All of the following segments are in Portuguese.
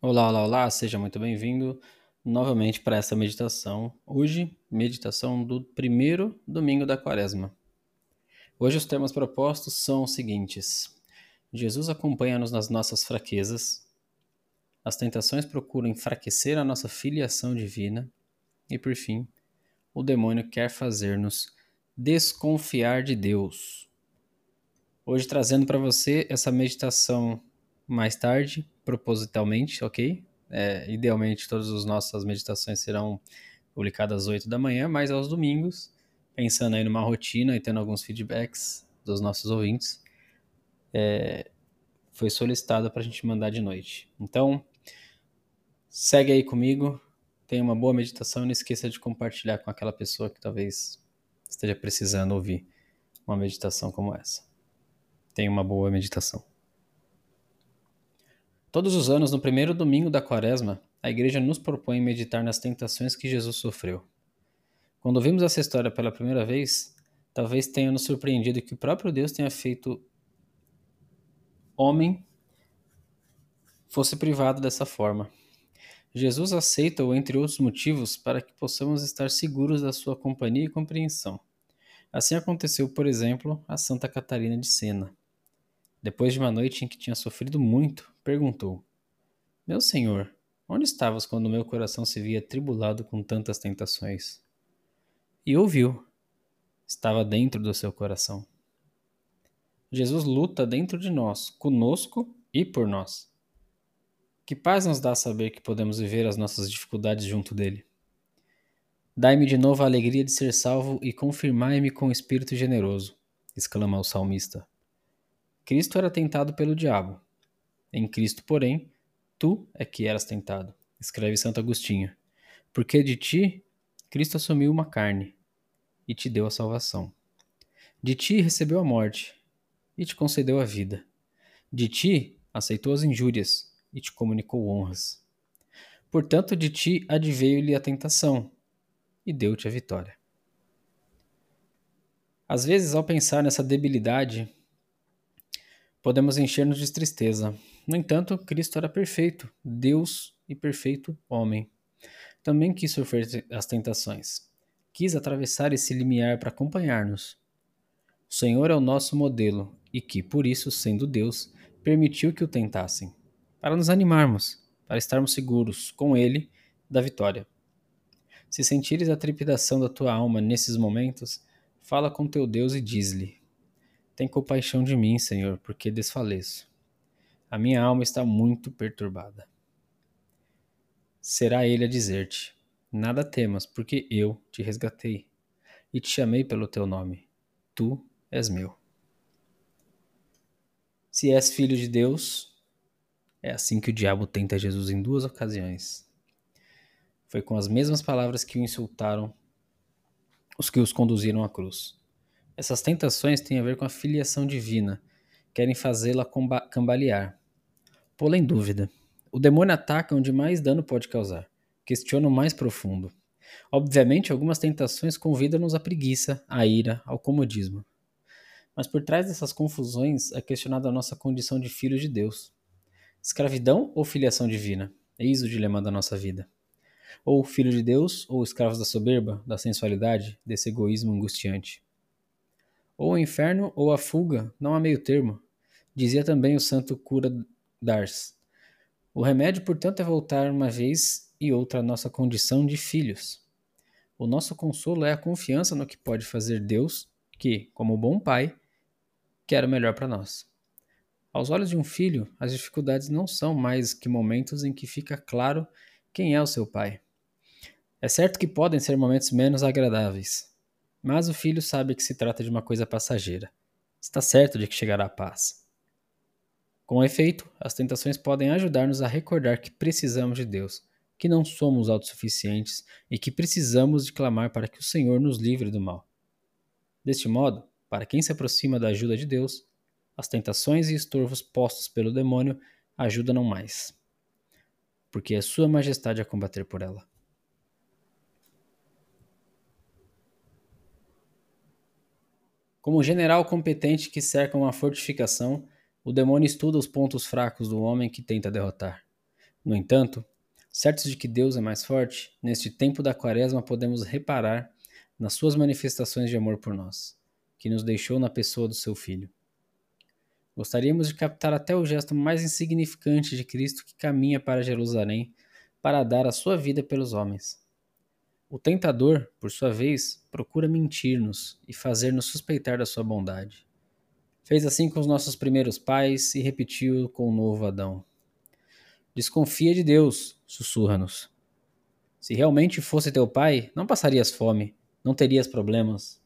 Olá, olá, olá, seja muito bem-vindo novamente para essa meditação. Hoje, meditação do primeiro domingo da quaresma. Hoje, os temas propostos são os seguintes: Jesus acompanha-nos nas nossas fraquezas, as tentações procuram enfraquecer a nossa filiação divina, e por fim, o demônio quer fazer-nos desconfiar de Deus. Hoje, trazendo para você essa meditação mais tarde, propositalmente, ok? É, idealmente, todas as nossas meditações serão publicadas às 8 da manhã, mas aos domingos, pensando aí numa rotina e tendo alguns feedbacks dos nossos ouvintes, é, foi solicitado para a gente mandar de noite. Então, segue aí comigo, tenha uma boa meditação e não esqueça de compartilhar com aquela pessoa que talvez esteja precisando ouvir uma meditação como essa. Tenha uma boa meditação. Todos os anos, no primeiro domingo da quaresma, a igreja nos propõe meditar nas tentações que Jesus sofreu. Quando vimos essa história pela primeira vez, talvez tenha nos surpreendido que o próprio Deus tenha feito homem fosse privado dessa forma. Jesus aceita-o entre outros motivos para que possamos estar seguros da sua companhia e compreensão. Assim aconteceu, por exemplo, a Santa Catarina de Sena. Depois de uma noite em que tinha sofrido muito, perguntou: Meu senhor, onde estavas quando meu coração se via tribulado com tantas tentações? E ouviu: Estava dentro do seu coração. Jesus luta dentro de nós, conosco e por nós. Que paz nos dá saber que podemos viver as nossas dificuldades junto dele. Dai-me de novo a alegria de ser salvo e confirmai-me com o espírito generoso, exclama o salmista. Cristo era tentado pelo diabo. Em Cristo, porém, tu é que eras tentado, escreve Santo Agostinho. Porque de ti Cristo assumiu uma carne e te deu a salvação. De ti recebeu a morte e te concedeu a vida. De ti aceitou as injúrias e te comunicou honras. Portanto, de ti adveio-lhe a tentação e deu-te a vitória. Às vezes, ao pensar nessa debilidade podemos encher-nos de tristeza. No entanto, Cristo era perfeito, Deus e perfeito homem. Também quis sofrer as tentações. Quis atravessar esse limiar para acompanhar-nos. O Senhor é o nosso modelo e que, por isso, sendo Deus, permitiu que o tentassem, para nos animarmos, para estarmos seguros com Ele da vitória. Se sentires a trepidação da tua alma nesses momentos, fala com teu Deus e diz-lhe: tem compaixão de mim, Senhor, porque desfaleço. A minha alma está muito perturbada. Será ele a dizer-te: Nada temas, porque eu te resgatei e te chamei pelo teu nome. Tu és meu. Se és filho de Deus, é assim que o diabo tenta Jesus em duas ocasiões. Foi com as mesmas palavras que o insultaram os que os conduziram à cruz. Essas tentações têm a ver com a filiação divina, querem fazê-la cambalear. Pô-la em dúvida. O demônio ataca onde mais dano pode causar, questiona o mais profundo. Obviamente, algumas tentações convidam-nos à preguiça, à ira, ao comodismo. Mas por trás dessas confusões é questionada a nossa condição de filho de Deus. Escravidão ou filiação divina? Eis o dilema da nossa vida. Ou filho de Deus, ou escravos da soberba, da sensualidade, desse egoísmo angustiante. Ou o inferno ou a fuga, não há meio termo, dizia também o santo cura Dars. O remédio, portanto, é voltar uma vez e outra à nossa condição de filhos. O nosso consolo é a confiança no que pode fazer Deus, que, como bom pai, quer o melhor para nós. Aos olhos de um filho, as dificuldades não são mais que momentos em que fica claro quem é o seu pai. É certo que podem ser momentos menos agradáveis, mas o filho sabe que se trata de uma coisa passageira. Está certo de que chegará a paz. Com efeito, as tentações podem ajudar-nos a recordar que precisamos de Deus, que não somos autossuficientes e que precisamos de clamar para que o Senhor nos livre do mal. Deste modo, para quem se aproxima da ajuda de Deus, as tentações e estorvos postos pelo demônio ajudam não mais, porque é Sua Majestade a combater por ela. Como general competente que cerca uma fortificação, o demônio estuda os pontos fracos do homem que tenta derrotar. No entanto, certos de que Deus é mais forte, neste tempo da quaresma podemos reparar nas suas manifestações de amor por nós, que nos deixou na pessoa do seu Filho. Gostaríamos de captar até o gesto mais insignificante de Cristo que caminha para Jerusalém para dar a sua vida pelos homens. O tentador, por sua vez, procura mentir-nos e fazer-nos suspeitar da sua bondade. Fez assim com os nossos primeiros pais e repetiu com o novo Adão. Desconfia de Deus, sussurra-nos. Se realmente fosse teu pai, não passarias fome, não terias problemas,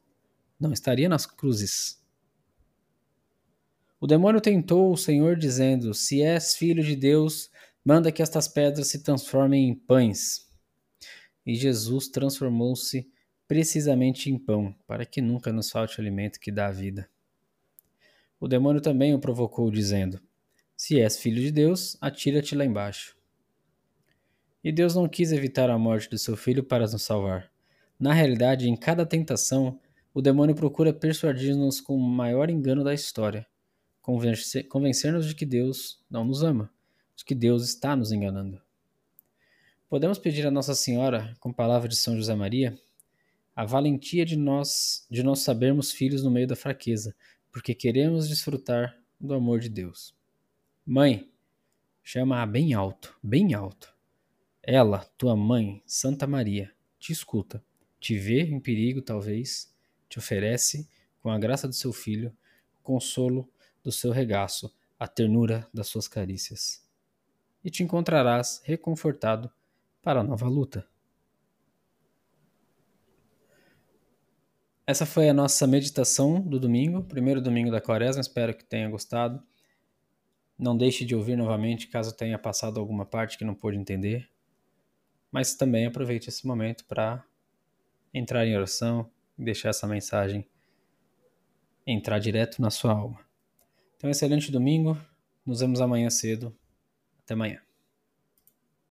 não estaria nas cruzes. O demônio tentou o Senhor, dizendo: Se és filho de Deus, manda que estas pedras se transformem em pães. E Jesus transformou-se precisamente em pão, para que nunca nos falte o alimento que dá a vida. O demônio também o provocou, dizendo: Se és filho de Deus, atira-te lá embaixo. E Deus não quis evitar a morte do seu filho para nos salvar. Na realidade, em cada tentação, o demônio procura persuadir-nos com o maior engano da história convencer-nos de que Deus não nos ama, de que Deus está nos enganando. Podemos pedir a Nossa Senhora, com palavras de São José Maria, a valentia de nós de nós sabermos filhos no meio da fraqueza, porque queremos desfrutar do amor de Deus. Mãe, chama-a bem alto, bem alto. Ela, tua mãe, Santa Maria, te escuta, te vê em perigo talvez, te oferece, com a graça do seu filho, consolo do seu regaço, a ternura das suas carícias. E te encontrarás reconfortado para a nova luta. Essa foi a nossa meditação do domingo, primeiro domingo da quaresma. Espero que tenha gostado. Não deixe de ouvir novamente caso tenha passado alguma parte que não pôde entender. Mas também aproveite esse momento para entrar em oração e deixar essa mensagem entrar direto na sua alma. Então, excelente domingo. Nos vemos amanhã cedo. Até amanhã.